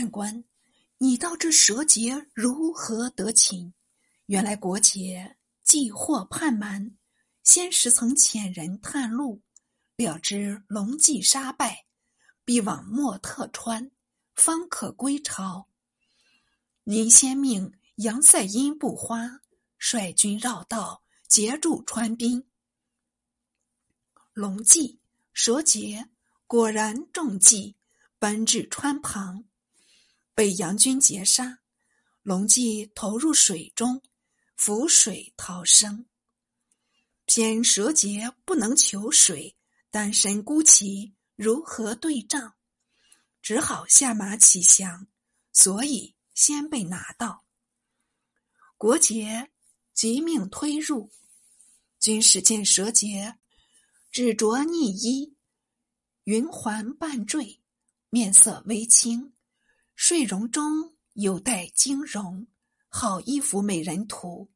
判官，你道这蛇节如何得请？原来国杰既获叛蛮，先时曾遣人探路，了知龙骑杀败，必往莫特川，方可归朝。您先命杨赛因不花率军绕道，截住川兵。龙骑、蛇节果然中计，奔至川旁，被杨军截杀。龙继投入水中。浮水逃生，偏蛇节不能求水，单身孤骑如何对仗？只好下马起降，所以先被拿到。国杰即命推入，军士见蛇节只着逆衣，云环半坠，面色微青，睡容中有带惊容。好衣服美人图，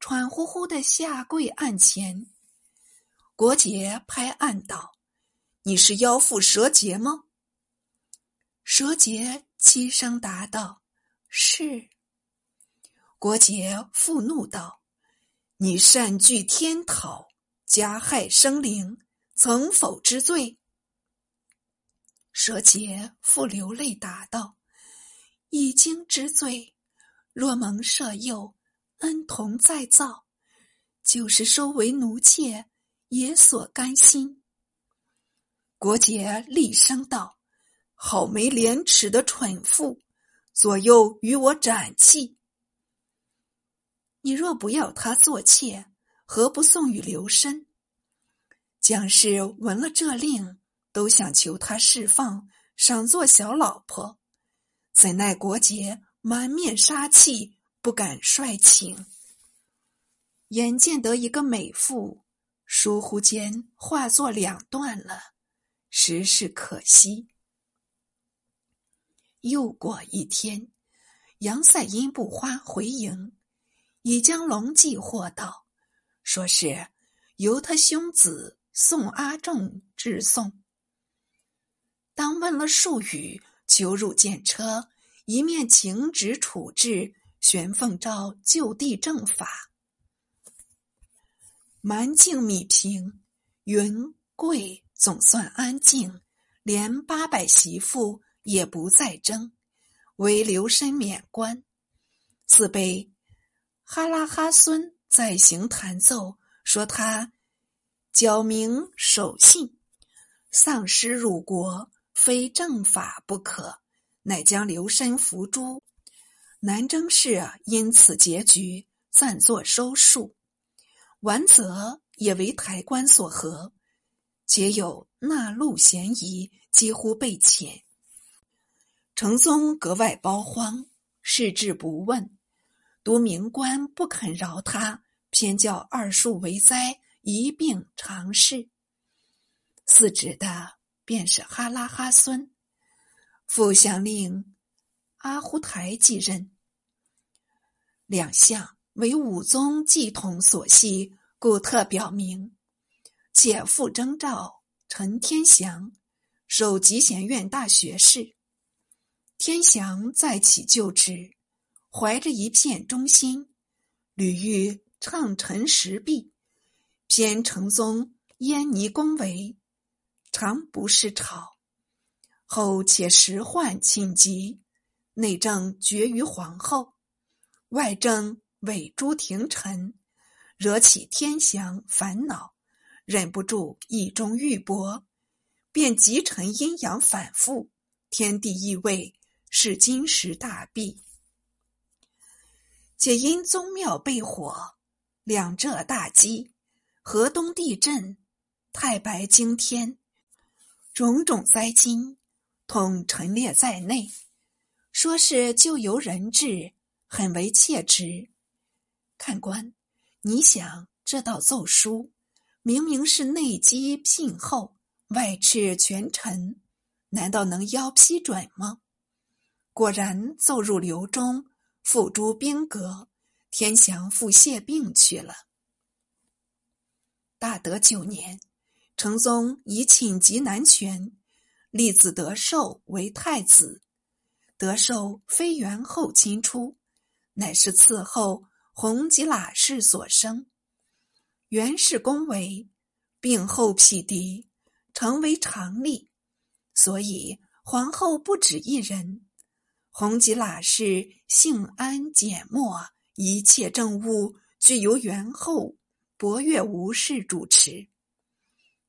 喘呼呼的下跪案前。国杰拍案道：“你是妖妇蛇节吗？”蛇节轻声答道：“是。”国杰复怒道：“你擅拒天讨，加害生灵，曾否知罪？”蛇节复流泪答道：“经之罪。”若蒙赦宥，恩同再造，就是收为奴妾，也所甘心。国杰厉声道：“好没廉耻的蠢妇，左右与我斩气！你若不要她做妾，何不送与刘申？”将士闻了这令，都想求他释放，赏做小老婆。怎奈国杰。满面杀气，不敢率请。眼见得一个美妇，疏忽间化作两段了，实是可惜。又过一天，杨赛因不花回营，已将龙记获到，说是由他兄子宋阿仲致送。当问了数语，求入见车。一面请旨处置，玄凤诏就地正法。蛮境米平，云贵总算安静，连八百媳妇也不再争，唯留身免官。自被哈拉哈孙在行弹奏，说他矫名守信，丧失辱国，非正法不可。乃将留身伏诛，南征士因此结局暂作收束。完则也为台官所合，皆有纳禄嫌疑，几乎被遣。成宗格外包荒，视之不问。独明官不肯饶他，偏叫二庶为灾，一并尝试。四指的便是哈拉哈孙。副相令阿胡台继任，两相为武宗继统所系，故特表明。且复征召陈天祥，授集贤院大学士。天祥再起就职，怀着一片忠心，屡欲唱陈时弊，偏成宗燕尼恭维，常不是朝。后且时患侵疾，内政绝于皇后，外政委诸廷臣，惹起天祥烦恼，忍不住意中欲薄，便急臣阴阳反复，天地异位，是金石大弊。且因宗庙被火，两浙大饥，河东地震，太白惊天，种种灾金。统陈列在内，说是就由人治，很为切直。看官，你想这道奏书，明明是内机聘后，外斥权臣，难道能邀批准吗？果然奏入刘中，付诸兵革，天祥复谢病去了。大德九年，成宗以寝疾南权。立子德寿为太子，德寿非元后亲出，乃是次后弘吉喇氏所生。元氏宫为病后匹敌，成为常例，所以皇后不止一人。弘吉喇氏性安简默，一切政务俱由元后博越无氏主持。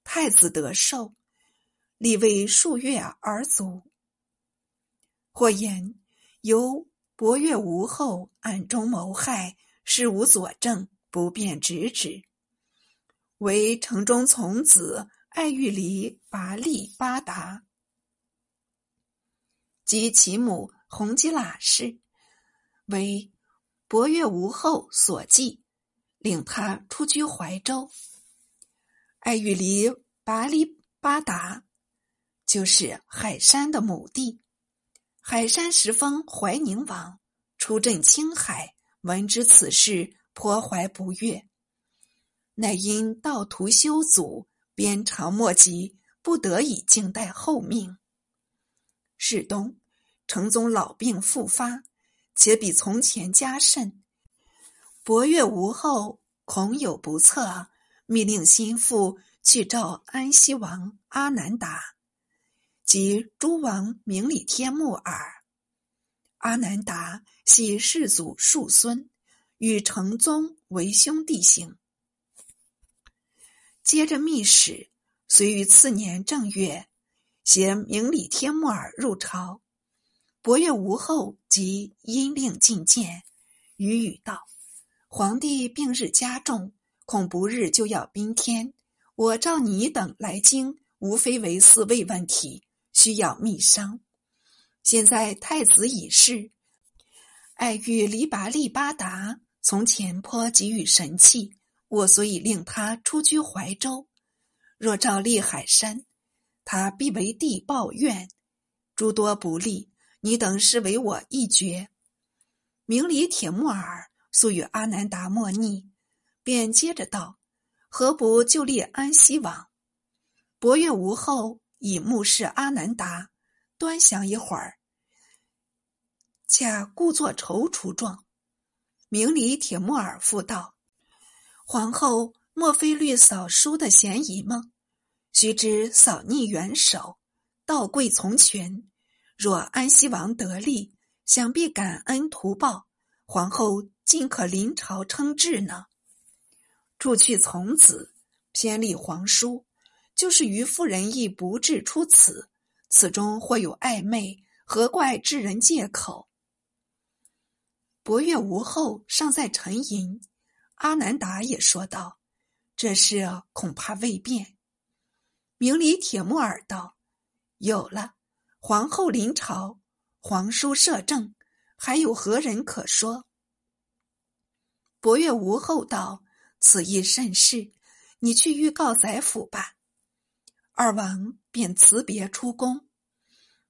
太子得寿，立位数月而卒。或言由博越无后暗中谋害，事无佐证，不便直指。为城中从子爱玉离拔利八达及其母弘吉喇氏，为博越无后所忌，领他出居怀州。爱玉离拔利八达就是海山的母地。海山时封怀宁王出镇青海，闻知此事，颇怀不悦，乃因道途修祖，鞭长莫及，不得已静待后命。是冬，成宗老病复发，且比从前加甚。伯月无后，恐有不测，密令心腹去召安西王阿难达。即诸王明里天木耳。阿难达系世祖庶孙，与成宗为兄弟行。接着密使，遂于次年正月，携明里天木耳入朝。伯月无后，即因令觐见，语语道：“皇帝病日加重，恐不日就要宾天。我召你等来京，无非为四位问题。”需要密商。现在太子已逝，爱欲黎拔利巴达从前颇给予神器，我所以令他出居怀州。若照立海山，他必为帝抱怨，诸多不利。你等视为我一绝。明里铁木儿素与阿难达莫逆，便接着道：“何不就立安西王？伯月无后。”以目视阿难达，端详一会儿，恰故作踌躇状。明里铁木儿复道：“皇后莫非虑嫂叔的嫌疑吗？须知嫂逆元首，道贵从权。若安西王得利，想必感恩图报，皇后尽可临朝称制呢。助去从子，偏立皇叔。”就是于夫人亦不至出此，此中或有暧昧，何怪之人借口？伯月无后尚在沉吟，阿难达也说道：“这事恐怕未变。”明里铁木儿道：“有了，皇后临朝，皇叔摄政，还有何人可说？”伯月无后道：“此意甚是，你去预告宰府吧。”二王便辞别出宫。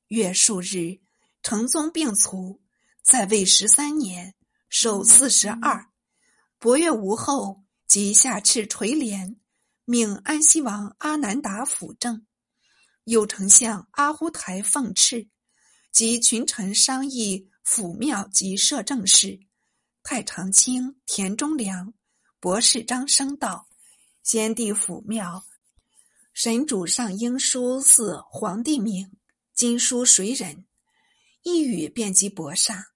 月数日，成宗病卒，在位十三年，寿四十二。伯月无后，即下敕垂帘，命安西王阿难达辅政。右丞相阿忽台奉敕，及群臣商议府庙及摄政事。太常卿田中良、博士张生道：先帝府庙。神主上应书似皇帝名，今书谁人？一语便及薄煞，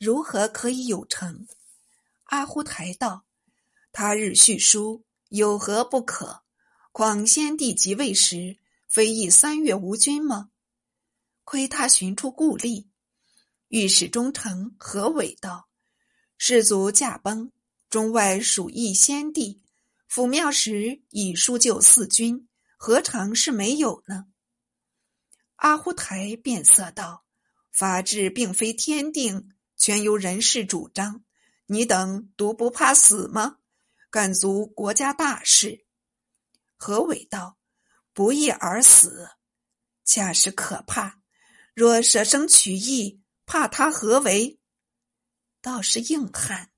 如何可以有成？阿呼台道：他日叙书，有何不可？况先帝即位时，非议三月无君吗？亏他寻出故吏。御史中丞何伟道：士卒驾崩，中外属议先帝，府庙时已书就四君。何尝是没有呢？阿忽台变色道：“法治并非天定，全由人事主张。你等独不怕死吗？敢足国家大事。”何伟道：“不义而死，恰是可怕。若舍生取义，怕他何为？”倒是硬汉。